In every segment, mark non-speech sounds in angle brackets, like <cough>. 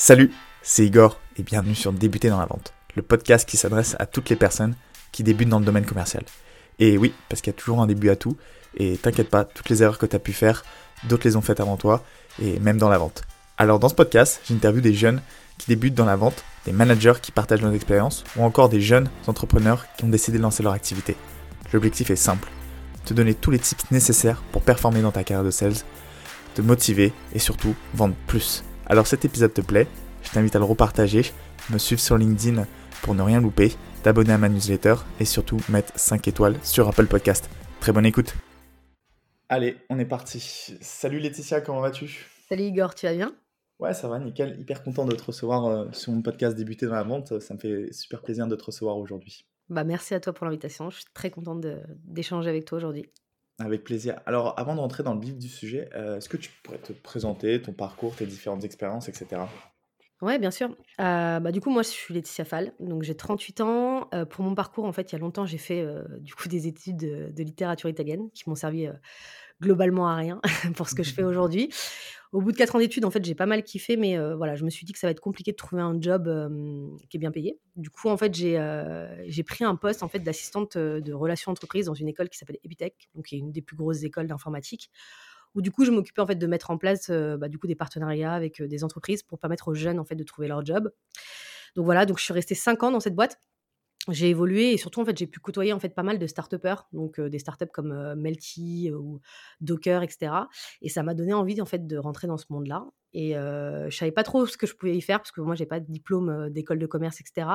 Salut, c'est Igor et bienvenue sur Débuter dans la vente, le podcast qui s'adresse à toutes les personnes qui débutent dans le domaine commercial. Et oui, parce qu'il y a toujours un début à tout, et t'inquiète pas, toutes les erreurs que tu as pu faire, d'autres les ont faites avant toi, et même dans la vente. Alors dans ce podcast, j'interviewe des jeunes qui débutent dans la vente, des managers qui partagent leurs expériences, ou encore des jeunes entrepreneurs qui ont décidé de lancer leur activité. L'objectif est simple, te donner tous les tips nécessaires pour performer dans ta carrière de sales, te motiver et surtout vendre plus. Alors cet épisode te plaît, je t'invite à le repartager, me suivre sur LinkedIn pour ne rien louper, t'abonner à ma newsletter et surtout mettre 5 étoiles sur Apple Podcast. Très bonne écoute. Allez, on est parti. Salut Laetitia, comment vas-tu? Salut Igor, tu vas bien? Ouais, ça va, nickel. Hyper content de te recevoir euh, sur mon podcast Débuter dans la vente. Ça me fait super plaisir de te recevoir aujourd'hui. Bah, merci à toi pour l'invitation. Je suis très contente d'échanger avec toi aujourd'hui. Avec plaisir. Alors, avant de rentrer dans le vif du sujet, euh, est-ce que tu pourrais te présenter ton parcours, tes différentes expériences, etc. Ouais, bien sûr. Euh, bah, du coup, moi, je suis Laetitia Fall, donc j'ai 38 ans. Euh, pour mon parcours, en fait, il y a longtemps, j'ai fait du coup des études de, de littérature italienne qui m'ont servi globalement à rien <laughs> pour ce que je fais <laughs> aujourd'hui. Au bout de quatre ans d'études, en fait, j'ai pas mal kiffé, mais voilà, je me suis dit que ça va être compliqué de trouver un job qui est bien payé. Du coup, en fait, j'ai pris un poste en fait d'assistante de relations entreprises dans une école qui s'appelle Epitech, donc qui est une des plus grosses écoles d'informatique. Où du coup, je m'occupais en fait de mettre en place bah, du coup des partenariats avec des entreprises pour permettre aux jeunes en fait de trouver leur job. Donc voilà, donc je suis restée cinq ans dans cette boîte j'ai évolué et surtout en fait j'ai pu côtoyer en fait pas mal de start donc des startups comme Melty ou Docker etc et ça m'a donné envie en fait de rentrer dans ce monde là et je savais pas trop ce que je pouvais y faire parce que moi j'ai pas de diplôme d'école de commerce etc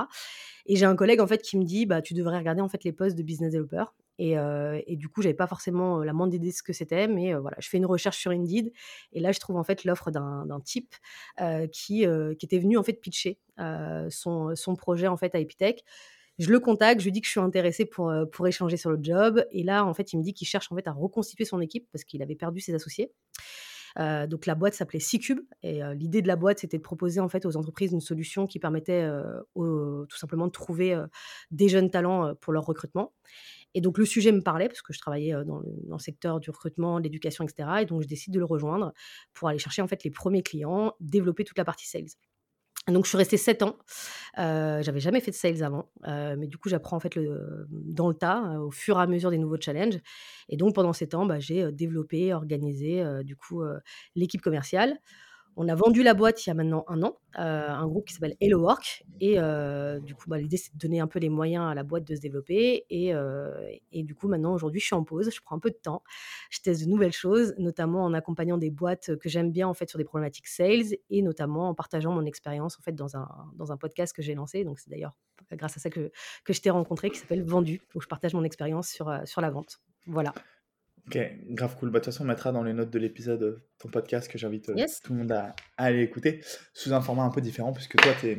et j'ai un collègue en fait qui me dit bah tu devrais regarder en fait les postes de business developer et, et du coup j'avais pas forcément la moindre idée de ce que c'était mais voilà je fais une recherche sur Indeed et là je trouve en fait l'offre d'un type qui, qui était venu en fait pitcher son, son projet en fait à Epitech je le contacte, je lui dis que je suis intéressée pour, euh, pour échanger sur le job. Et là, en fait, il me dit qu'il cherche en fait à reconstituer son équipe parce qu'il avait perdu ses associés. Euh, donc la boîte s'appelait C-Cube et euh, l'idée de la boîte c'était de proposer en fait aux entreprises une solution qui permettait tout simplement de trouver des jeunes talents pour leur recrutement. Et donc le sujet me parlait parce que je travaillais dans le, dans le secteur du recrutement, de l'éducation, etc. Et donc je décide de le rejoindre pour aller chercher en fait les premiers clients, développer toute la partie sales. Donc, je suis restée 7 ans. Euh, j'avais jamais fait de sales avant, euh, mais du coup, j'apprends en fait dans le tas, euh, au fur et à mesure des nouveaux challenges. Et donc, pendant ces temps, bah, j'ai développé, organisé du coup l'équipe commerciale. On a vendu la boîte il y a maintenant un an, euh, un groupe qui s'appelle Hello Work. Et euh, du coup, bah, l'idée, c'est de donner un peu les moyens à la boîte de se développer. Et, euh, et du coup, maintenant, aujourd'hui, je suis en pause. Je prends un peu de temps. Je teste de nouvelles choses, notamment en accompagnant des boîtes que j'aime bien, en fait, sur des problématiques sales et notamment en partageant mon expérience, en fait, dans un, dans un podcast que j'ai lancé. Donc, c'est d'ailleurs grâce à ça que, que je t'ai rencontré, qui s'appelle Vendu, où je partage mon expérience sur, sur la vente. Voilà. Ok, grave cool. Bah, de toute façon, on mettra dans les notes de l'épisode euh, ton podcast que j'invite euh, tout le monde à, aller écouter, sous un format un peu différent, puisque toi, es,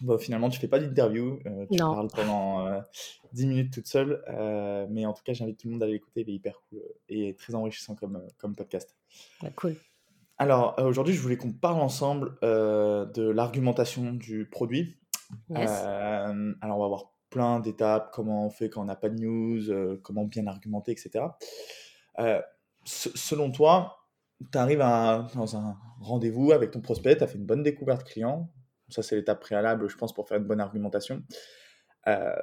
bah, finalement, tu fais pas d'interview, euh, tu parles pendant 10 minutes toute seule, mais en tout cas, j'invite tout le monde à aller écouter, il est hyper cool et très enrichissant comme, comme podcast. cool. Alors, aujourd'hui, je voulais qu'on parle ensemble de l'argumentation du produit. alors, on va voir plein d'étapes, comment on fait quand on n'a pas de news, comment bien argumenter, etc. Euh, selon toi, tu arrives dans un rendez-vous avec ton prospect, tu as fait une bonne découverte client. Ça, c'est l'étape préalable, je pense, pour faire une bonne argumentation. Euh,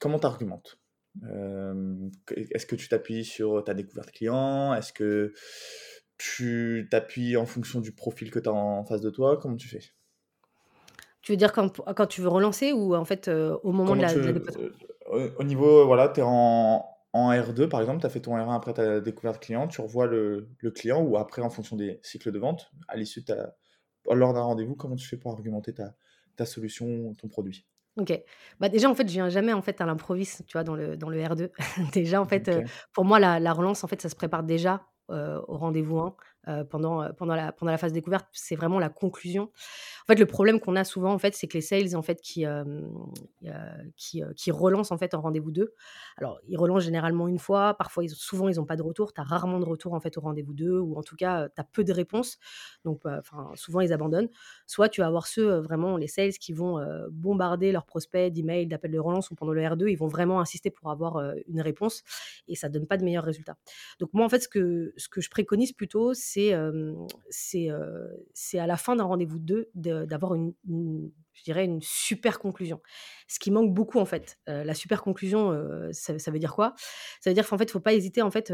comment tu argumentes euh, Est-ce que tu t'appuies sur ta découverte client? Est-ce que tu t'appuies en fonction du profil que tu as en face de toi? Comment tu fais? Tu veux dire quand, quand, tu veux relancer ou en fait au moment de la, Au niveau, voilà, tu es en, en R2, par exemple, tu as fait ton R1 après ta découverte client, tu revois le, client ou après en fonction des cycles de vente, à l'issue de lors d'un rendez-vous, comment tu fais pour argumenter ta, ta solution, ton produit? Ok. Bah déjà, en fait, je viens jamais en fait à l'improviste, tu vois, dans le, dans le R2. <laughs> déjà, en fait, euh, pour moi, la, la, relance, en fait, ça se prépare déjà euh, au rendez-vous 1 euh, pendant, euh, pendant, la, pendant la phase découverte. C'est vraiment la conclusion. En fait, le problème qu'on a souvent, en fait, c'est que les sales, en fait, qui, qui, qui, relancent en fait en rendez-vous 2. Alors, ils relancent généralement une fois. Parfois, ils, souvent, ils n'ont pas de retour. Tu as rarement de retour en fait au rendez-vous 2 ou en tout cas, tu as peu de réponses. Donc, enfin, souvent, ils abandonnent. Soit tu vas avoir ceux, vraiment, les sales qui vont bombarder leurs prospects d'emails, d'appels de relance ou pendant le R2, ils vont vraiment insister pour avoir une réponse et ça donne pas de meilleurs résultats. Donc, moi, en fait, ce que ce que je préconise plutôt, c'est c'est à la fin d'un rendez-vous 2 d'avoir une, je dirais une super conclusion. Ce qui manque beaucoup en fait. la super conclusion, ça, veut dire quoi? Ça veut dire qu'en fait, il faut pas hésiter en fait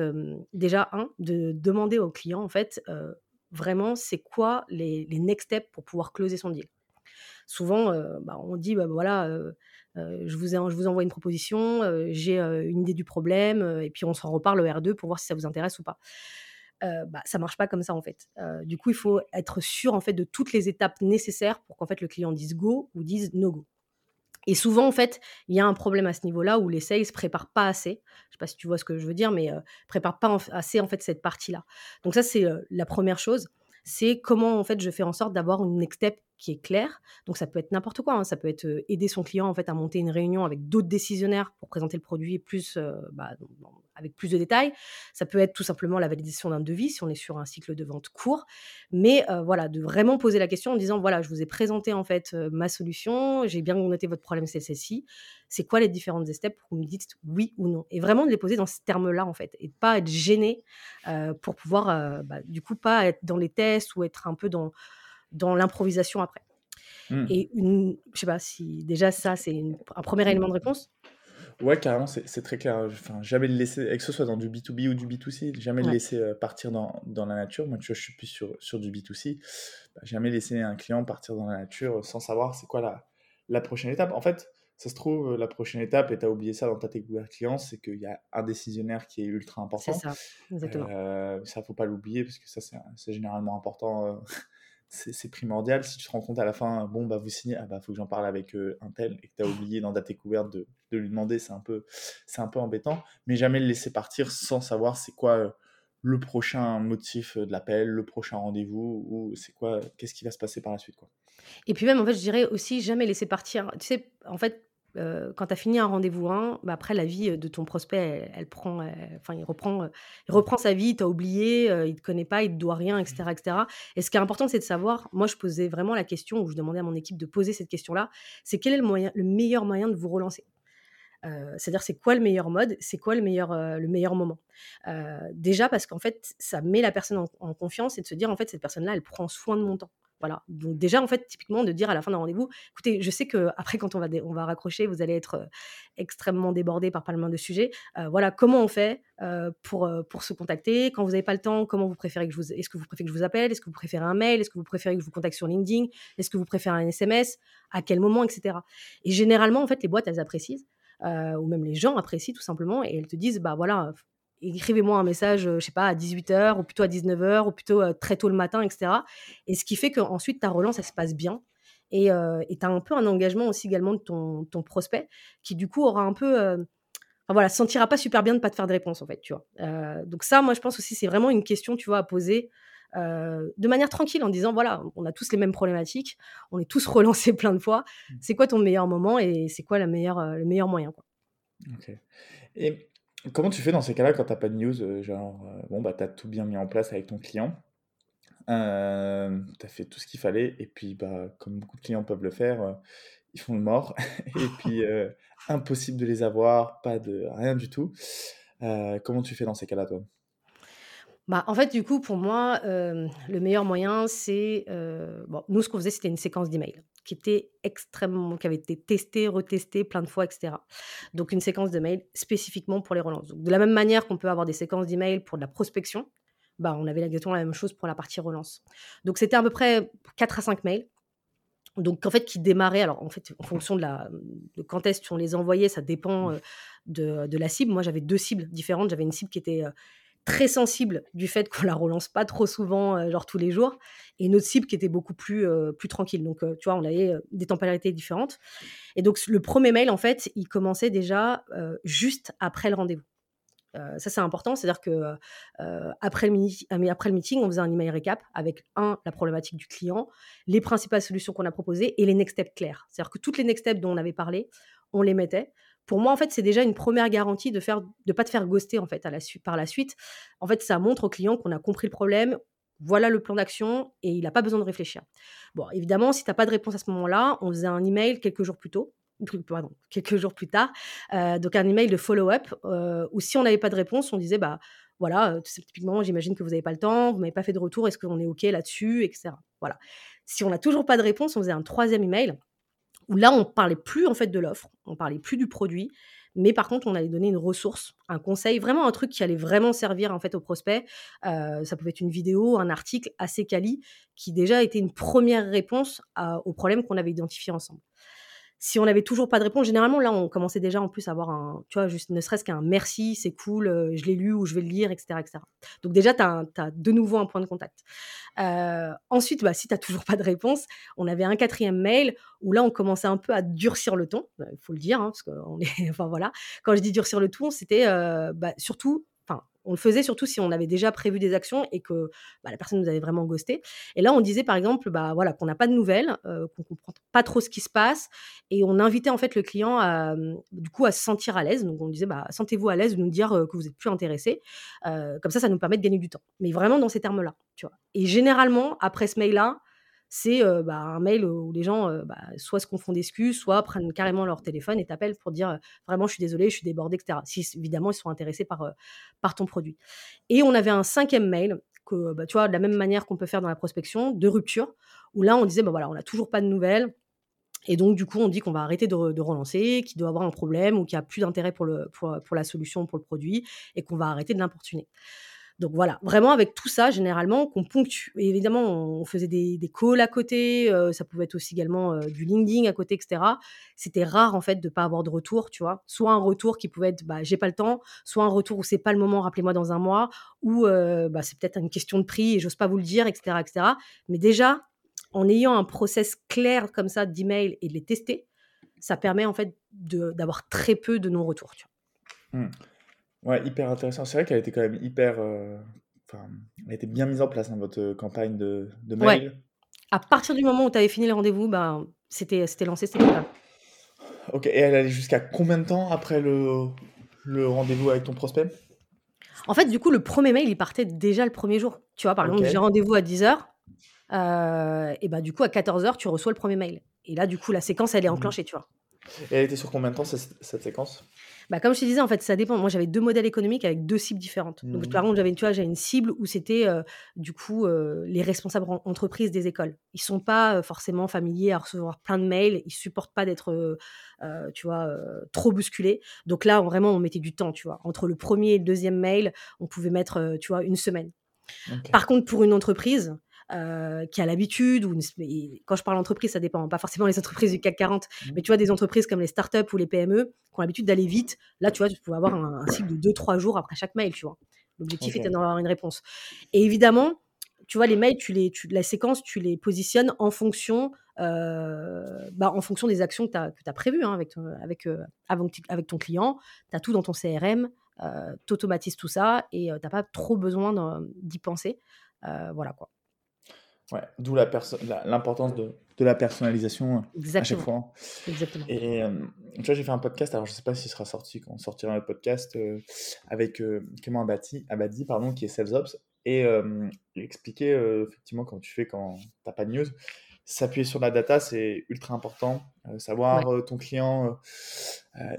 déjà un de demander au client en fait vraiment c'est quoi les, les next steps pour pouvoir closer son deal? Souvent, bah, on dit, bah, voilà, je, vous je vous envoie une proposition, j'ai une idée du problème, et puis on s'en reparle au R2 pour voir si ça vous intéresse ou pas. Euh, bah, ça marche pas comme ça en fait. du coup, il faut être sûr en fait de toutes les étapes nécessaires pour qu'en fait le client dise go ou dise no go. Et souvent, en fait, il y a un problème à ce niveau-là où les sales préparent pas assez. Je sais pas si tu vois ce que je veux dire, mais euh, préparent pas assez en fait cette partie-là. Donc ça, c'est la première chose c'est comment en fait je fais en sorte d'avoir une next step qui est claire. Donc ça peut être n'importe quoi, hein. ça peut être aider son client en fait à monter une réunion avec d'autres décisionnaires pour présenter le produit plus bah, avec plus de détails. Ça peut être tout simplement la validation d'un devis si on est sur un cycle de vente court. Mais voilà, de vraiment poser la question en disant voilà, je vous ai présenté en fait ma solution, j'ai bien noté votre problème c'est celle-ci. C'est quoi les différentes steps pour que vous me dites oui ou non? Et vraiment de les poser dans ce terme-là en fait et de pas être gêné pour pouvoir bah, du coup pas être dans les tests ou être un peu dans dans l'improvisation après. Mmh. Et une, je sais pas si déjà ça c'est un premier élément de réponse. Ouais, carrément, c'est très clair. Enfin, jamais le laisser, que ce soit dans du B2B ou du B2C, jamais le laisser euh, partir dans, dans, la nature. Moi, tu vois, je suis plus sur, sur du B2C. Bah, jamais laisser un client partir dans la nature sans savoir c'est quoi la, la prochaine étape. En fait, ça se trouve, la prochaine étape, et tu as oublié ça dans ta découverte client, c'est qu'il y a un décisionnaire qui est ultra important. C'est ça, exactement. Euh, ça, faut pas l'oublier parce que ça, c'est généralement important. Euh, c'est primordial. Si tu te rends compte à la fin, bon, bah, vous signez, ah bah, faut que j'en parle avec un tel et que tu as oublié dans ta découverte de, de lui demander, c'est un, peu, un peu embêtant. Mais jamais le laisser partir sans savoir c'est quoi le prochain motif de l'appel, le prochain rendez-vous, ou c'est quoi, qu'est-ce qui va se passer par la suite. Quoi. Et puis même, en fait, je dirais aussi jamais laisser partir. Tu sais, en fait, quand tu as fini un rendez-vous 1, bah, après la vie de ton prospect, elle, prend, enfin il reprend, il reprend sa vie, tu as oublié, il te connaît pas, il te doit rien, etc., etc. Et ce qui est important, c'est de savoir. Moi, je posais vraiment la question, ou je demandais à mon équipe de poser cette question-là, c'est quel est le moyen, le meilleur moyen de vous relancer? C'est-à-dire, c'est quoi le meilleur mode, c'est quoi le meilleur, le meilleur moment? déjà parce qu'en fait, ça met la personne en, en, confiance et de se dire en fait cette personne-là, elle prend soin de mon temps. Voilà. Donc déjà, en fait, typiquement, de dire à la fin d'un rendez-vous, écoutez, je sais que après, quand on va, on va raccrocher, vous allez être extrêmement débordé par pas mal de sujets. voilà, comment on fait pour, pour se contacter? Quand vous n'avez pas le temps, comment vous préférez que je vous, est-ce que vous préférez que je vous appelle? Est-ce que vous préférez un mail? Est-ce que vous préférez que je vous contacte sur LinkedIn? Est-ce que vous préférez un SMS À quel moment, etc. Et généralement, en fait, les boîtes, elles apprécient. ou même les gens apprécient tout simplement et elles te disent bah voilà écrivez-moi un message, je sais pas, à 18h ou plutôt à 19h ou plutôt très tôt le matin, etc. Et ce qui fait qu'ensuite ta relance, elle se passe bien. Et tu as un peu un engagement aussi également de ton, ton prospect qui du coup aura un peu... Enfin, voilà, se sentira pas super bien de pas te faire de réponse en fait, tu vois. donc ça, moi je pense aussi c'est vraiment une question, tu vois, à poser de manière tranquille en disant voilà, on a tous les mêmes problématiques, on est tous <laughs> relancés plein de fois. Mmh. C'est quoi ton meilleur moment et c'est quoi la meilleure, le meilleur moyen quoi? Et Comment tu fais dans ces cas-là quand tu pas de news euh, Genre, euh, bon, bah, tu as tout bien mis en place avec ton client, euh, tu as fait tout ce qu'il fallait, et puis, bah, comme beaucoup de clients peuvent le faire, ils font le mort, <laughs> et puis impossible de les avoir, pas de rien du tout. comment tu fais dans ces cas-là, toi? Bah, en fait, du coup, pour moi, le meilleur moyen, c'est, bon, nous, ce qu'on faisait, c'était une séquence d'emails qui était extrêmement qui avait été testée, retestée plein de fois etc. Donc une séquence de mails spécifiquement pour les relances. Donc de la même manière qu'on peut avoir des séquences d'emails pour de la prospection, bah, on avait exactement la même chose pour la partie relance. Donc c'était à peu près 4 à 5 mails. Donc en fait qui démarraient alors en fait en fonction de la de quand est-ce qu'on les envoyait, ça dépend, de de la cible. Moi, j'avais deux cibles différentes. J'avais une cible qui était, très sensible du fait qu'on la relance pas trop souvent, euh, genre tous les jours, et une autre cible qui était beaucoup plus, euh, plus tranquille. Donc, euh, tu vois, on avait des temporalités différentes. Et donc, le premier mail, en fait, il commençait déjà juste après le rendez-vous. ça, c'est important, c'est-à-dire que après, le après le meeting, on faisait un email récap avec un, la problématique du client, les principales solutions qu'on a proposées et les next steps clairs. C'est-à-dire que toutes les next steps dont on avait parlé, on les mettait pour moi, en fait, c'est déjà une première garantie de faire, de pas te faire ghoster en fait à la par la suite. En fait, ça montre au client qu'on a compris le problème. Voilà le plan d'action et il n'a pas besoin de réfléchir. Bon, évidemment, si tu n'as pas de réponse à ce moment-là, on faisait un email quelques jours plus tôt, pardon, <laughs> quelques jours plus tard, euh, donc un email de follow-up, euh, où si on n'avait pas de réponse, on disait bah voilà, euh, typiquement, j'imagine que vous n'avez pas le temps, vous m'avez pas fait de retour, est-ce qu'on est OK là-dessus, etc. Voilà. Si on n'a toujours pas de réponse, on faisait un troisième email où là, on parlait plus en fait de l'offre, on parlait plus du produit, mais par contre, on allait donner une ressource, un conseil, vraiment un truc qui allait vraiment servir en fait au prospect. Euh, ça pouvait être une vidéo, un article assez quali, qui déjà était une première réponse au problème qu'on avait identifié ensemble si on n'avait toujours pas de réponse, généralement, là, on commençait déjà en plus à avoir un, tu vois, juste ne serait-ce qu'un merci, c'est cool, euh, je l'ai lu ou je vais le lire, etc. etc. Donc déjà, tu as, de nouveau un point de contact. Euh, ensuite, bah, si tu n'as toujours pas de réponse, on avait un quatrième mail où là, on commençait un peu à durcir le ton, il faut le dire, hein, parce qu'on est, <laughs> enfin voilà, quand je dis durcir le ton, c'était euh, bah, surtout on le faisait surtout si on avait déjà prévu des actions et que bah, la personne nous avait vraiment ghosté. Et là, on disait par exemple, bah voilà, qu'on n'a pas de nouvelles, euh, qu'on comprend pas trop ce qui se passe, et on invitait en fait le client à, du coup, à se sentir à l'aise. Donc on disait, bah sentez-vous à l'aise de nous dire euh, que vous êtes plus intéressé. Euh, comme ça, ça nous permet de gagner du temps. Mais vraiment dans ces termes-là, tu vois. Et généralement, après ce mail-là, c'est bah, un mail où les gens bah, soit se confondent d'excuses, soit prennent carrément leur téléphone et t'appellent pour dire vraiment je suis désolé, je suis débordé, etc. Si évidemment ils sont intéressés par, par ton produit. Et on avait un cinquième mail que bah, tu vois de la même manière qu'on peut faire dans la prospection de rupture où là on disait bah voilà on n'a toujours pas de nouvelles. Et donc, du coup, on dit qu'on va arrêter de, relancer, qu'il doit avoir un problème ou qu'il n'y a plus d'intérêt pour, pour la solution, pour le produit, et qu'on va arrêter de l'importuner. Donc voilà, vraiment avec tout ça, généralement, qu'on ponctue. évidemment, on faisait des, calls à côté, euh, ça pouvait être aussi également euh, du LinkedIn à côté, etc. C'était rare en fait de pas avoir de retour, tu vois. Soit un retour qui pouvait être bah, j'ai pas le temps, soit un retour où c'est pas le moment, rappelez-moi dans un mois, ou euh, bah, c'est peut-être une question de prix et j'ose pas vous le dire, etc., etc. Mais déjà, en ayant un process clair comme ça d'email et de les tester, ça permet en fait d'avoir très peu de non-retours. Mmh. Ouais, hyper intéressant. C'est vrai qu'elle était quand même hyper. Euh, enfin, elle était bien mise en place, dans hein, votre campagne de, de Ouais. À partir du moment où tu avais fini le rendez-vous, ben, c'était c'était lancé, c'était là. Ok, et elle allait jusqu'à combien de temps après le, le rendez-vous avec ton prospect? En fait, du coup, le premier mail, il partait déjà le premier jour. Tu vois, par exemple, j'ai rendez-vous à 10h, euh, et bah, du coup, à 14h, tu reçois le premier mail. Et là, du coup, la séquence, elle est mmh enclenchée, tu vois. Et elle était sur combien de temps cette, cette séquence? Bah, comme je te disais, en fait, ça dépend. Moi, j'avais deux modèles économiques avec deux cibles différentes. Donc, par mmh. contre, j'avais, tu vois, une cible où c'était euh, du coup euh, les responsables entreprises des écoles. Ils sont pas euh, forcément familiers à recevoir plein de mails. Ils supportent pas d'être, tu vois, trop bousculés. Donc là, vraiment, on mettait du temps, tu vois. Entre le premier et le deuxième mail, on pouvait mettre, tu vois, une semaine. Par contre, pour une entreprise, euh, qui a l'habitude, ou quand je parle entreprise, ça dépend, pas forcément les entreprises du CAC 40, mmh. mais tu vois, des entreprises comme les startups ou les PME qui ont l'habitude d'aller vite, là, tu vois, tu peux avoir un, cycle de 2-3 jours après chaque mail, tu vois. L'objectif était d'avoir une réponse. Et évidemment, tu vois, les mails, tu les, tu, la séquence, tu les positionnes en fonction, euh, bah, en fonction des actions que tu as, as prévues hein, avec, avec, euh, avec ton client. Tu as tout dans ton CRM, tu automatises tout ça et tu n'as pas trop besoin d'y penser. voilà quoi. Ouais, d'où l'importance de, de, la personnalisation euh, à chaque fois. Exactement. Et euh, tu vois, j'ai fait un podcast, alors je ne sais pas s'il sera sorti quand on sortira le podcast, euh, avec Clément Abadi, Abadi pardon, qui est SalesOps, et il expliquait effectivement comment tu fais quand tu n'as pas de news. S'appuyer sur la data, c'est ultra important. savoir ton client,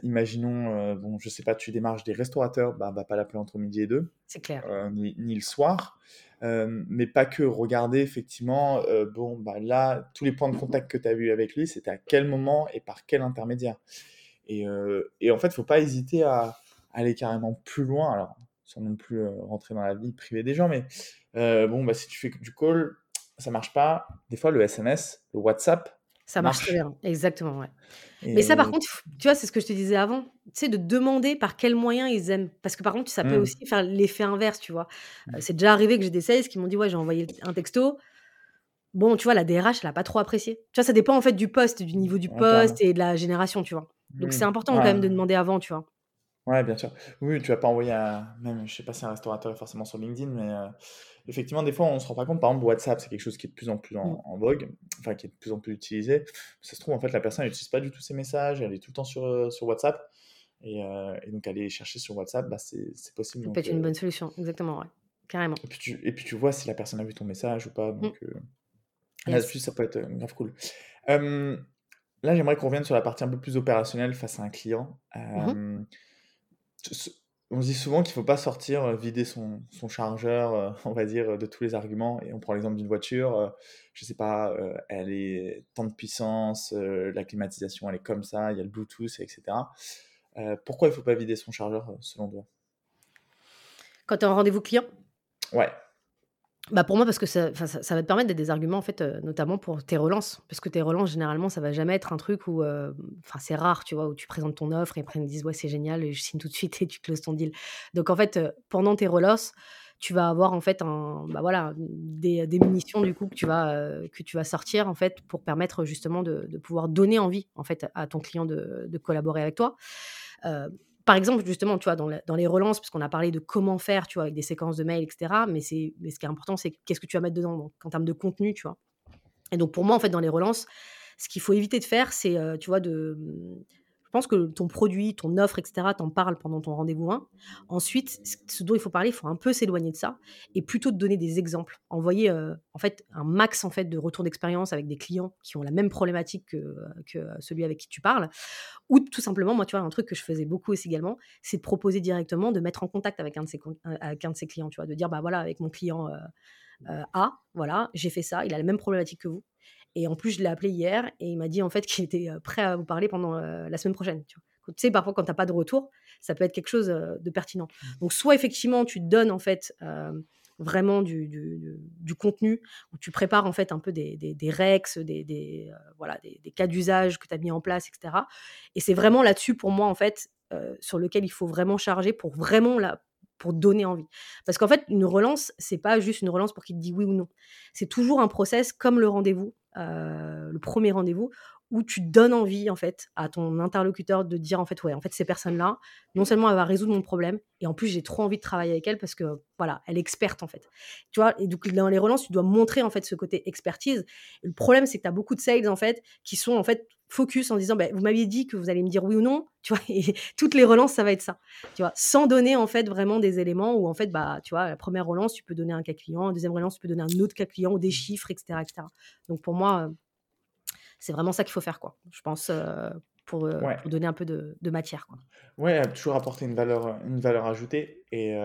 imaginons, bon, je sais pas, tu démarches des restaurateurs, bah, va pas l'appeler entre midi et deux. C'est clair. Ni, ni, le soir. Euh, mais pas que. Regarder effectivement, euh, bon, bah là, tous les points de contact que tu as vus avec lui, c'était à quel moment et par quel intermédiaire. Et, euh, et en fait, il faut pas hésiter à, aller carrément plus loin. Alors, sans non plus rentrer dans la vie privée des gens, mais bon, bah, si tu fais du call, ça marche pas. Des fois, le SMS, le WhatsApp, ça marche, très bien, exactement, ouais. Mais ça, par contre, tu vois, c'est ce que je te disais avant, tu sais, de demander par quels moyens ils aiment. Parce que par contre, ça peut mmh. aussi faire l'effet inverse, tu vois. Mmh. c'est déjà arrivé que j'ai des sales qui m'ont dit, ouais, j'ai envoyé un texto. Bon, tu vois, la DRH, elle n'a pas trop apprécié. Tu vois, ça dépend en fait du poste, du niveau du poste et de la génération, tu vois. Donc c'est mmh. important quand même de demander avant, tu vois. Ouais, bien sûr. Oui, tu vas pas envoyer un. Même, je sais pas si un restaurateur est forcément sur LinkedIn, mais effectivement, des fois, on se rend pas compte. Par exemple, WhatsApp, c'est quelque chose qui est de plus en plus en, mmh. vogue, enfin, qui est de plus en plus utilisé. Ça se trouve, en fait, la personne n'utilise pas du tout ses messages, elle est tout le temps sur, euh, sur WhatsApp. Et, euh, et, donc, aller chercher sur WhatsApp, bah, c'est possible. Ça peut être une euh, bonne solution, exactement, ouais. Carrément. Et puis, tu, et puis, tu vois si la personne a vu ton message ou pas. Mmh. Donc, là-dessus, ça peut être grave cool. là, j'aimerais qu'on revienne sur la partie un peu plus opérationnelle face à un client. Mmh on dit souvent qu'il ne faut pas sortir, euh, vider son, son chargeur, euh, <laughs> on va dire, de tous les arguments. Et on prend l'exemple d'une voiture, euh, je ne sais pas, elle est tant de puissance, la climatisation, elle est comme ça, il y a le Bluetooth, etc. pourquoi il ne faut pas vider son chargeur, selon toi? Quand tu as un rendez-vous client? Ouais. Bah, pour moi, parce que ça va te permettre d'être des arguments, en fait, notamment pour tes relances. Parce que tes relances, généralement, ça va jamais être un truc où, enfin, c'est rare, tu vois? Où tu présentes ton offre et après ils me disent: «Ouais, c'est génial et je signe tout de suite» et tu closes ton deal. Donc en fait, pendant tes relances, tu vas avoir, en fait, bah, voilà, des munitions, du coup, que tu vas, que tu vas sortir, en fait, pour permettre, justement, de pouvoir donner envie, en fait, à ton client de collaborer avec toi par exemple, justement, tu vois, dans, les relances, parce qu'on a parlé de comment faire, tu vois, avec des séquences de mails, etc. Mais, c'est, mais ce qui est important, c'est qu'est-ce que tu vas mettre dedans, en termes de contenu, tu vois. Et donc, pour moi, en fait, dans les relances, ce qu'il faut éviter de faire, c'est, euh, tu vois, de, pense que ton produit, ton offre, etc., t'en parles pendant ton rendez-vous 1. Ensuite, ce dont il faut parler, il faut un peu s'éloigner de ça et plutôt te donner des exemples. Envoyer euh, en fait un max en fait de retours d'expérience avec des clients qui ont la même problématique que, celui avec qui tu parles. Ou tout simplement, moi, tu vois, un truc que je faisais beaucoup aussi également, c'est de proposer directement de mettre en contact avec un de ses, ses clients, tu vois, de dire, bah voilà, avec mon client euh, euh, A, voilà, j'ai fait ça, il a la même problématique que vous. Et en plus, je l'ai appelé hier et il m'a dit en fait <laughs> qu'il était prêt à vous parler pendant la semaine prochaine. Tu, sais, parfois quand tu n'as pas de retour, ça peut être quelque chose de pertinent. Mmh. Donc, soit effectivement, tu te donnes en fait vraiment du, du, contenu, où tu prépares en fait un peu des, des, des rex, des, des voilà, des, cas d'usage que tu as mis en place, etc. Et c'est vraiment là-dessus pour moi en fait sur lequel il faut vraiment charger pour vraiment la, pour donner envie. Parce qu'en fait, une relance, c'est pas juste une relance pour qu'il te dise oui ou non. C'est toujours un process comme le rendez-vous, le premier rendez-vous, où tu donnes envie en fait à ton interlocuteur de dire en fait ouais en fait ces personnes là non seulement elle va résoudre mon problème et en plus j'ai trop envie de travailler avec elle parce que voilà elle est experte en fait tu vois et donc dans les relances tu dois montrer en fait ce côté expertise le problème c'est que tu as beaucoup de sales en fait qui sont en fait focus en disant bah, vous m'aviez dit que vous allez me dire oui ou non tu vois et <laughs> toutes les relances ça va être ça tu vois sans donner en fait vraiment des éléments où en fait bah tu vois la première relance tu peux donner un cas client la deuxième relance tu peux donner un autre cas client ou des chiffres etc etc donc pour moi c'est vraiment ça qu'il faut faire, quoi. Je pense, pour, donner un peu de, matière, quoi. Ouais, toujours apporter une valeur, une valeur ajoutée et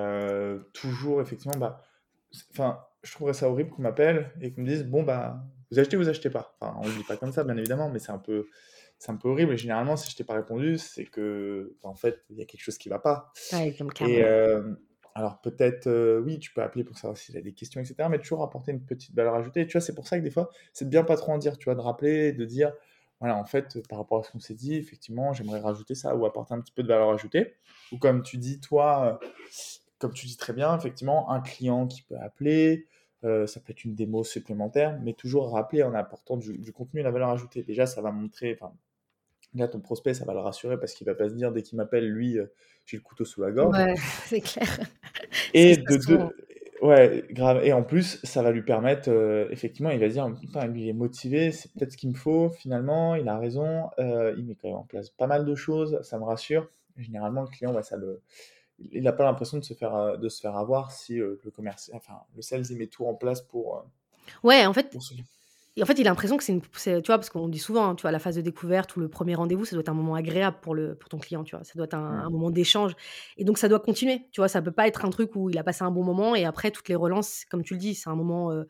toujours, effectivement, bah, enfin, je trouverais ça horrible qu'on m'appelle et qu'on me dise, bon, bah, vous achetez ou vous achetez pas. Enfin, on ne dit pas comme ça, bien évidemment, mais c'est un peu, c'est un peu horrible. Et généralement, si je t'ai pas répondu, c'est que, bah, en fait, il y a quelque chose qui va pas. Ouais, et, alors peut-être, euh, oui, tu peux appeler pour savoir s'il a des questions, etc. Mais toujours apporter une petite valeur ajoutée. tu vois, c'est pour ça que des fois, c'est de bien pas trop en dire, tu vois, de rappeler, de dire, voilà, en fait, par rapport à ce qu'on s'est dit, effectivement, j'aimerais rajouter ça ou apporter un petit peu de valeur ajoutée. Ou comme tu dis, toi, euh, comme tu dis très bien, effectivement, un client qui peut appeler, euh, ça peut être une démo supplémentaire, mais toujours rappeler en apportant du, du contenu et la valeur ajoutée. Déjà, ça va montrer, enfin, Là, ton prospect, ça va le rassurer parce qu'il va pas se dire dès qu'il m'appelle, lui, euh, j'ai le couteau sous la gorge. Ouais, <laughs> c'est clair. Et de deux, ouais, grave. Et en plus, ça va lui permettre, euh, effectivement, il va dire, putain, lui, il est motivé, c'est peut-être ce qu'il me faut, finalement, il a raison, il met quand même en place pas mal de choses, ça me rassure. généralement, le client, ça le, il n'a pas l'impression de se faire, de se faire avoir si le commerce, enfin, le sales, il met tout en place pour. ouais, en fait, et en fait, il a l'impression que c'est une. Tu vois, parce qu'on dit souvent, hein, tu vois, la phase de découverte ou le premier rendez-vous, ça doit être un moment agréable pour, le, pour ton client, tu vois. Ça doit être un, moment d'échange. Et donc, ça doit continuer, tu vois. Ça peut pas être un truc où il a passé un bon moment et après, toutes les relances, comme tu le dis, c'est un moment euh,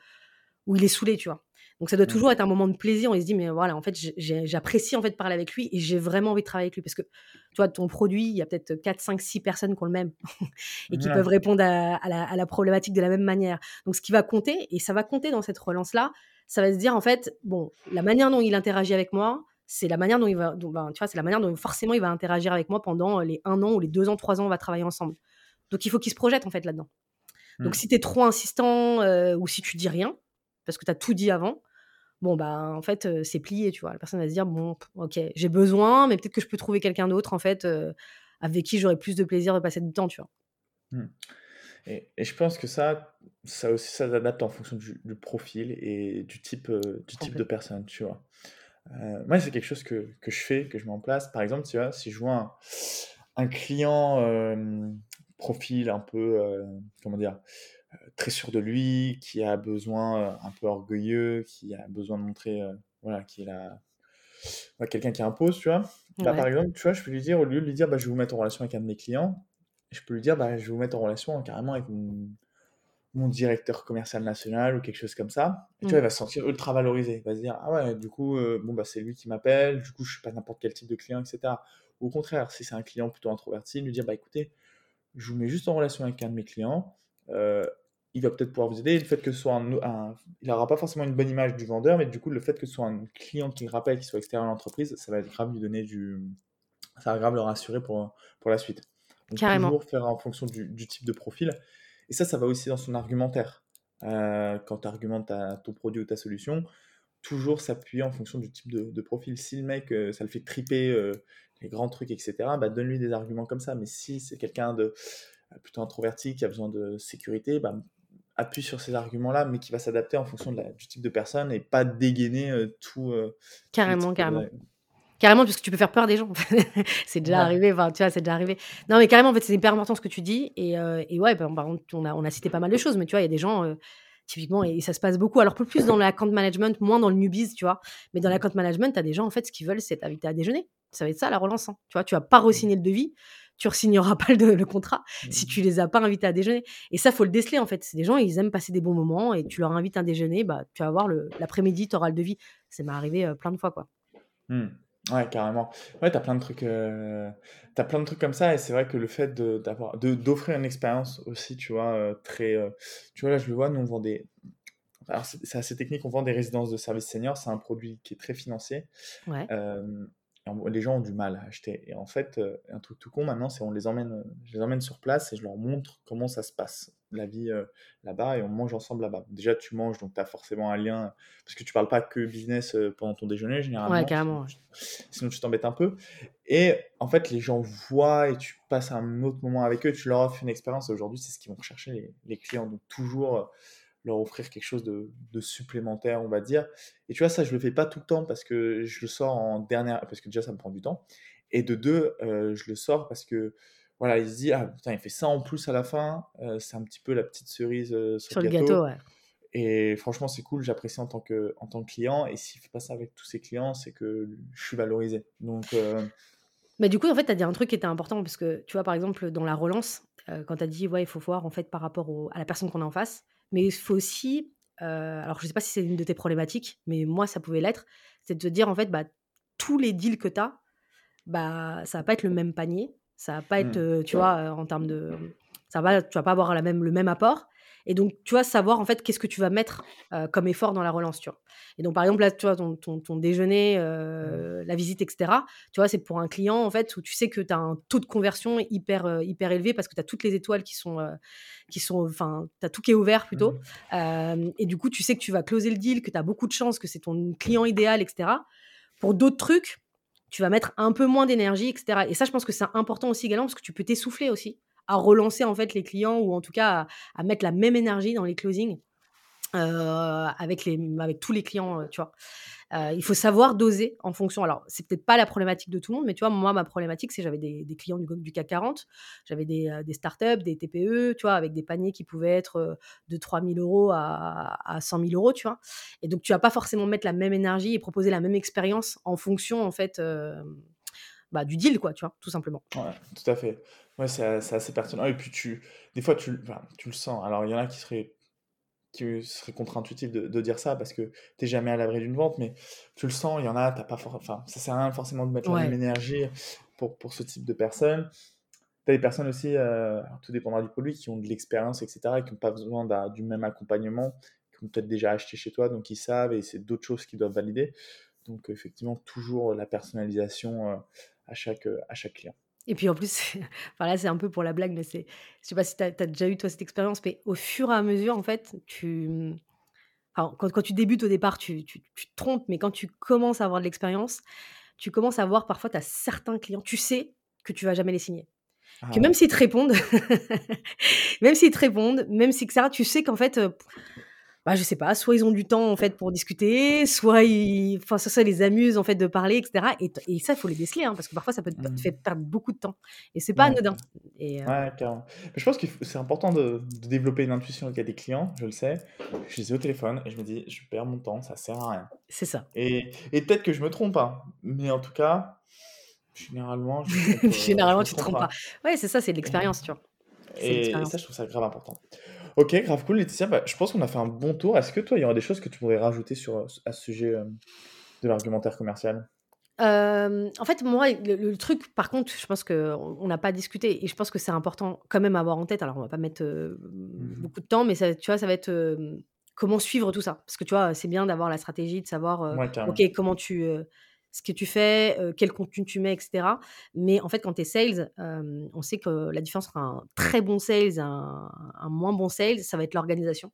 où il est saoulé, tu vois. Donc, ça doit toujours être un moment de plaisir. On se dit, mais voilà, en fait, j'apprécie en fait de parler avec lui et j'ai vraiment envie de travailler avec lui. Parce que, tu vois, ton produit, il y a peut-être 4, 5, 6 personnes qui ont le même <laughs> et qui peuvent répondre à, la, à la problématique de la même manière. Donc, ce qui va compter, et ça va compter dans cette relance-là, ça va se dire en fait, bon, la manière dont il interagit avec moi, c'est la manière dont il va, ben, tu vois, c'est la manière dont forcément il va interagir avec moi pendant les un an ou les deux ans, trois ans, on va travailler ensemble. Donc il faut qu'il se projette en fait là-dedans. Donc mmh. si tu es trop insistant euh, ou si tu dis rien, parce que tu as tout dit avant, bon bah en fait euh, c'est plié, tu vois. La personne va se dire bon, ok, j'ai besoin, mais peut-être que je peux trouver quelqu'un d'autre en fait euh, avec qui j'aurai plus de plaisir de passer du temps, tu vois. Mmh. Et, je pense que ça, ça aussi, ça s'adapte en fonction du, profil et du type, euh, du type de personne, tu vois. Moi, c'est quelque chose que, que, je fais, que je mets en place. Par exemple, tu vois, si je vois un, client profil un peu, comment dire, très sûr de lui, qui a besoin, un peu orgueilleux, qui a besoin de montrer, voilà, qu'il a quelqu'un qui impose, tu vois. Bah, par exemple, tu vois, je peux lui dire, au lieu de lui dire, bah, je vais vous mettre en relation avec un de mes clients, je peux lui dire, bah, je vais vous mettre en relation carrément avec mon, mon directeur commercial national ou quelque chose comme ça. Et tu vois, il va se sentir ultra valorisé. Il va se dire, ah ouais, du coup, euh, bon, bah, c'est lui qui m'appelle, du coup, je suis pas n'importe quel type de client, etc. Ou au contraire, si c'est un client plutôt introverti, lui dire, bah écoutez, je vous mets juste en relation avec un de mes clients. Euh, il va peut-être pouvoir vous aider. Le fait que ce soit un, il n'aura pas forcément une bonne image du vendeur, mais du coup, le fait que ce soit un client qui le rappelle, qui soit extérieur à l'entreprise, ça va être grave lui donner du, ça va grave le rassurer pour, pour la suite. Donc, Carrément. toujours faire en fonction du, du type de profil. Et ça, ça va aussi dans son argumentaire. Euh, quand tu argumentes ton produit ou ta solution, toujours s'appuyer en fonction du type de, profil. Si le mec, euh, ça le fait triper euh, les grands trucs, etc., bah, donne-lui des arguments comme ça. Mais si c'est quelqu'un de plutôt introverti qui a besoin de sécurité, bah, appuie sur ces arguments-là, mais qui va s'adapter en fonction de la, du type de personne et pas dégainer tout. carrément, carrément. Carrément, parce que tu peux faire peur des gens. <laughs> c'est déjà arrivé, enfin, tu vois, c'est déjà arrivé. Non, mais carrément, en fait, c'est hyper important ce que tu dis. Et, euh, et ouais, par contre, on a, on a cité pas mal de choses, mais tu vois, il y a des gens, euh, typiquement, et ça se passe beaucoup. Alors, plus dans l'account management, moins dans le newbies, tu vois. Mais dans l'account management, tu as des gens, en fait, ce qu'ils veulent, c'est t'inviter à déjeuner. Ça va être ça, la relance. Hein. Tu vois, tu vas pas re-signer le devis, tu re-signeras pas le, le contrat si mmh. tu les as pas invités à déjeuner. Et ça, faut le déceler, en fait. C'est des gens, ils aiment passer des bons moments et tu leur invites un déjeuner, bah, tu vas voir l'après-midi, tu auras le devis. Ça m'est arrivé euh, plein de fois, quoi. Mmh. Ouais, carrément. Ouais, t'as plein de trucs, euh, t'as plein de trucs comme ça, et c'est vrai que le fait d'avoir, d'offrir une expérience aussi, tu vois, euh, très, euh, tu vois, là, je le vois, nous, on vend des, alors c'est, assez technique, on vend des résidences de services seniors, c'est un produit qui est très financier. Ouais les gens ont du mal à acheter. Et en fait, euh, un truc tout con maintenant, c'est on les emmène, euh, je les emmène sur place et je leur montre comment ça se passe, la vie euh, là-bas, et on mange ensemble là-bas. Déjà, tu manges, donc tu as forcément un lien, parce que tu parles pas que business pendant ton déjeuner, généralement. Ouais, carrément. Sinon, tu t'embêtes un peu. Et en fait, les gens voient et tu passes un autre moment avec eux, tu leur offres une expérience. Aujourd'hui, c'est ce qu'ils vont rechercher, les, les clients. Donc, toujours leur offrir quelque chose de, supplémentaire, on va dire. Et tu vois, ça, je le fais pas tout le temps parce que je le sors en dernière, parce que déjà, ça me prend du temps. Et de deux, euh, je le sors parce que, voilà, il se dit, ah putain, il fait ça en plus à la fin. Euh, c'est un petit peu la petite cerise euh, sur, le gâteau. ouais. Et franchement, c'est cool, j'apprécie en tant que, en tant que client. Et s'il fait pas ça avec tous ses clients, c'est que je suis valorisé. Donc. Mais du coup, en fait, tu as dit un truc qui était important parce que, tu vois, par exemple, dans la relance, quand tu as dit, ouais, il faut voir, en fait, par rapport à la personne qu'on a en face, mais il faut aussi, alors je ne sais pas si c'est une de tes problématiques, mais moi ça pouvait l'être, c'est de te dire en fait, bah, tous les deals que tu as, bah, ça va pas être le même panier, ça va pas être, mmh. tu vois, en termes de, ça va, tu vas pas avoir la même, le même apport. Et donc, tu vas savoir en fait qu'est-ce que tu vas mettre comme effort dans la relance, tu vois. Et donc, par exemple, là, tu vois, ton, ton, déjeuner, la visite, etc., tu vois, c'est pour un client en fait où tu sais que tu as un taux de conversion hyper, hyper élevé parce que tu as toutes les étoiles qui sont, qui sont, enfin, tu as tout qui est ouvert plutôt. Mmh. et du coup, tu sais que tu vas closer le deal, que tu as beaucoup de chance, que c'est ton client idéal, etc. Pour d'autres trucs, tu vas mettre un peu moins d'énergie, etc. Et ça, je pense que c'est important aussi également parce que tu peux t'essouffler aussi à relancer en fait les clients ou en tout cas à, mettre la même énergie dans les closings euh, avec, les, avec tous les clients, euh, tu vois. Euh, il faut savoir doser en fonction. Alors, c'est peut-être pas la problématique de tout le monde, mais tu vois, moi, ma problématique, c'est j'avais des, clients du, du, CAC 40, j'avais des, startups, des TPE, tu vois, avec des paniers qui pouvaient être de 3 000 euros à, à 100 000 euros, tu vois. Et donc, tu vas pas forcément mettre la même énergie et proposer la même expérience en fonction, en fait, bah, du deal, quoi, tu vois, tout simplement. Ouais, tout à fait. Ouais, c'est assez pertinent. Et puis, tu, des fois, tu, tu le sens. Alors, il y en a qui seraient, qui seraient contre-intuitifs de, de dire ça parce que tu n'es jamais à l'abri d'une vente, mais tu le sens. Il y en a, t'as pas enfin, ça sert à rien forcément de mettre la même énergie pour, pour ce type de personnes. Tu as des personnes aussi, euh, tout dépendra du produit, qui ont de l'expérience, etc., et qui n'ont pas besoin du même accompagnement, qui ont peut-être déjà acheté chez toi, donc ils savent, et c'est d'autres choses qu'ils doivent valider. Donc, effectivement, toujours la personnalisation euh, à, chaque, à chaque client. Et puis en plus, voilà, c'est un peu pour la blague, mais c'est, je sais pas si tu as, déjà eu toi cette expérience, mais au fur et à mesure, en fait, tu, quand, quand, tu débutes au départ, tu, tu, tu, te trompes, mais quand tu commences à avoir de l'expérience, tu commences à voir parfois, tu as certains clients, tu sais que tu vas jamais les signer. que ah même s'ils te répondent, <laughs> même s'ils te répondent, même si ça, tu sais qu'en fait, bah, je sais pas, soit ils ont du temps en fait pour discuter, soit ils, enfin ça, ça les amuse en fait de parler, etc. Et, et ça, il faut les déceler, hein, parce que parfois ça peut te, mmh. faire perdre beaucoup de temps. Et c'est pas anodin. Et, euh Ouais, carrément. Mais je pense que c'est important de, de, développer une intuition avec des clients, je le sais. Je les ai au téléphone et je me dis, je perds mon temps, ça sert à rien. C'est ça. Et, et peut-être que je me trompe, hein, mais en tout cas, Généralement, je <laughs> Généralement, me tu te trompe trompes pas. pas. Ouais, c'est ça, c'est de l'expérience, tu vois? C'est Et ça, je trouve ça grave important. OK, grave cool, Laetitia. Bah, je pense qu'on a fait un bon tour. Est-ce que toi, il y aurait des choses que tu pourrais rajouter sur, heu, à ce sujet, hem, de l'argumentaire commercial? Hem, en fait, moi, le le truc, par contre, je pense qu'on on n'a pas discuté et je pense que c'est important quand même à avoir en tête. Alors, on va pas mettre, heu, Mmh mh. beaucoup de temps, mais ça tu vois, ça va être, comment suivre tout ça? Parce que, tu vois, c'est bien d'avoir la stratégie, de savoir, Ouais, OK, comment tu, ce que tu fais, quel contenu tu mets et cetera. Mais en fait, quand tu es sales, on sait que la différence entre un très bon sales et un un moins bon sales, ça va être l'organisation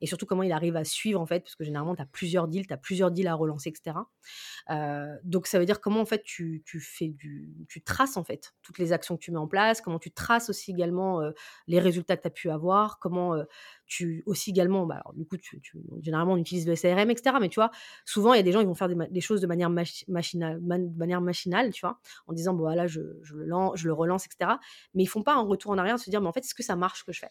et surtout comment il arrive à suivre, en fait, parce que généralement, tu as plusieurs deals, tu as plusieurs deals à relancer et cetera. Heu, donc ça veut dire comment en fait tu tu traces en fait toutes les actions que tu mets en place, comment tu traces aussi également, heu, les résultats que tu as pu avoir, comment, heu, tu aussi également, bah, du coup généralement on utilise le CRM et cetera, mais tu vois, souvent il y a des gens, ils vont faire des choses de manière machi machinale de manière machinale, tu vois? En disant: «Bon voilà, je je le je le relance et cetera», mais ils font pas un retour en arrière se dire: «Mais en fait, est-ce que ça marche ce que je fais?»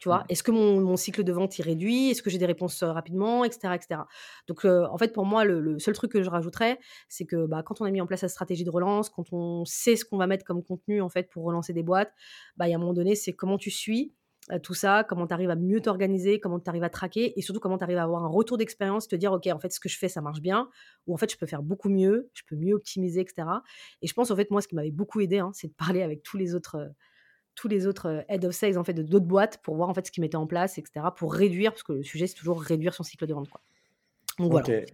Tu vois? Mmh. Est-ce que mon mon cycle de vente il réduit? Est-ce que j'ai des réponses, rapidement? Et cetera, et cetera. Donc, en fait, pour moi, le le seul truc que je rajouterais, c'est que, bah, quand on a mis en place la stratégie de relance, quand on sait ce qu'on va mettre comme contenu, en fait, pour relancer des boîtes, bah, il y a un moment donné, c'est comment tu suis, tout ça, comment tu arrives à mieux t'organiser, comment tu arrives à traquer et surtout comment tu arrives à avoir un retour d'expérience, te dire: «OK, en fait, ce que je fais, ça marche bien» ou «En fait, je peux faire beaucoup mieux, je peux mieux optimiser» et cetera et je pense, en fait, moi, ce qui m'avait beaucoup aidé, hein, c'est de parler avec tous les autres, tous les autres, heu, head of sales en fait de d'autres boîtes pour voir en fait ce qu'ils mettaient en place et cetera, pour réduire parce que le sujet c'est toujours réduire son cycle de vente quoi. Donc voilà, heu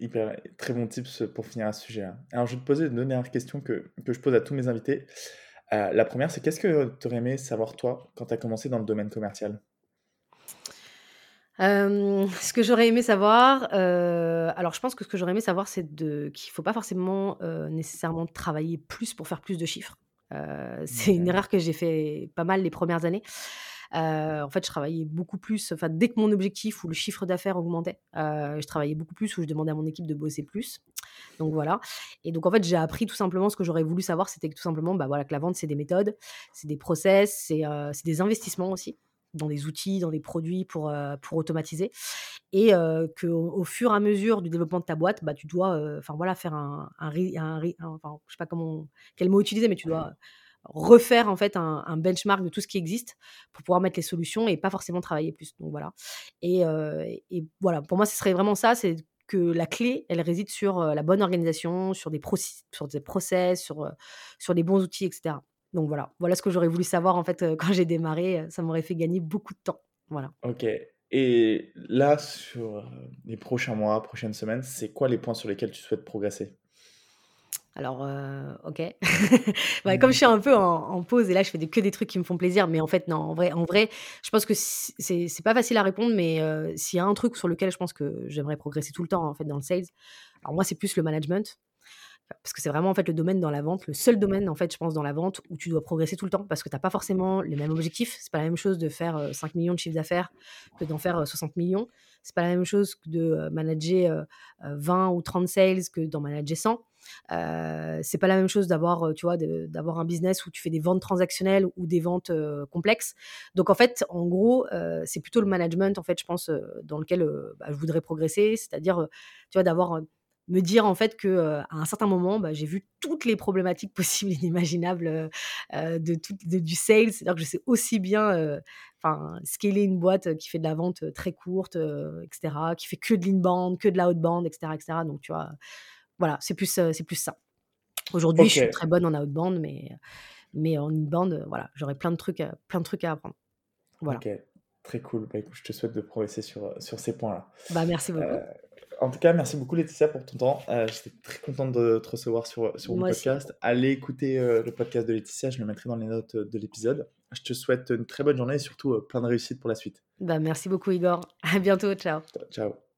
hyper très bon tips, pour finir à ce sujet-là. Alors je vais te poser une dernière question que que je pose à tous mes invités. La première, c'est qu'est-ce que tu aurais aimé savoir toi, quand tu as commencé dans le domaine commercial? Ce que j'aurais aimé savoir, alors je pense que ce que j'aurais aimé savoir c'est qu'il faut pas forcément, nécessairement travailler plus pour faire plus de chiffres. C'est une erreur que j'ai fait pas mal les premières années. En fait, je travaillais beaucoup plus, enfin dès que mon objectif ou le chiffre d'affaires augmentait, je travaillais beaucoup plus ou je demandais à mon équipe de bosser plus. Donc voilà et donc en fait, j'ai appris tout simplement ce que j'aurais voulu savoir, c'était que tout simplement, bah, voilà, que la vente, c'est des méthodes, c'est des process, c'est des investissements aussi, dans des outils, dans des produits pour, heu, pour automatiser et qu'au au fur et à mesure du développement de ta boîte, bah, tu dois, voilà, faire un un un ri un enfin, je sais pas comment quel mot utiliser, mais tu dois refaire en fait un un benchmark de tout ce qui existe pour pouvoir mettre les solutions et pas forcément travailler plus. Donc voilà et et voilà, pour moi, ce serait vraiment ça, c'est que la clé, elle réside sur, la bonne organisation, sur des proci sur des process, sur, sur les bons outils et cetera. Donc voilà, voilà ce que j'aurais voulu savoir en fait, heu, <laughs> quand j'ai démarré, heu, ça m'aurait fait gagner beaucoup de temps. Voilà. OK et là, sur, heu, les prochains mois, prochaines semaines, c'est quoi les points sur lesquels tu souhaites progresser? Alors, OK. <laughs> Bah, comme je Mmh. suis un peu en en pause et là, je fais des que des trucs qui me font plaisir, mais en fait, non, en vrai en vrai, je pense que c'est c'est pas facile à répondre, mais s'il y a un truc sur lequel je pense que j'aimerais progresser tout le temps, en fait, dans le sales, alors moi, c'est plus le management. Parce que c'est vraiment, en fait, le domaine dans la vente, le seul domaine, en fait, je pense, dans la vente où tu dois progresser tout le temps parce que tu as pas forcément les mêmes objectifs. C'est pas la même chose de faire, heu, 5 000 000 de chiffre d'affaires que d'en faire, heu, 60 000 000. C'est pas la même chose que de, heu, manager, heu heu, 20 ou 30 sales que d'en manager 100. Heu, c'est pas la même chose d'avoir, tu vois, d'avoir un business où tu fais des ventes transactionnelles ou des ventes, complexes. Donc en fait, en gros, c'est plutôt le management, en fait, je pense, dans lequel, bah, je voudrais progresser. C'est-à-dire, tu vois, d'avoir, me dire en fait que, à un certain moment, bah, j'ai vu toutes les problématiques <laughs> possibles et inimaginables, de tout de du sales. C'est-à-dire que je sais aussi bien, enfin, scaler une boîte, qui fait de la vente, très courte, heu, et cetera, qui fait que de l'inbound, que de l'outbound, et cetera, et cetera. Donc tu vois, voilà, c'est plus, c'est plus ça. Aujourd'hui, je suis très bonne en outbound, mais mais en inbound, voilà, j'aurais plein de trucs, à plein de trucs à apprendre. Voilà. Très cool. Bah, écoute, je te souhaite de progresser sur, sur ces points-là. Bah, merci beaucoup. En tout cas, merci beaucoup Laetitia pour ton temps. Heu, j'étais très content de te recevoir sur, sur mon aussi. podcast. Allez écouter, heu, le podcast de Laetitia, je le mettrai dans les notes, heu, de l'épisode. Je te souhaite une très bonne journée et surtout, plein de réussite pour la suite. Bah, merci beaucoup Igor. À bientôt, ciao. Ciao.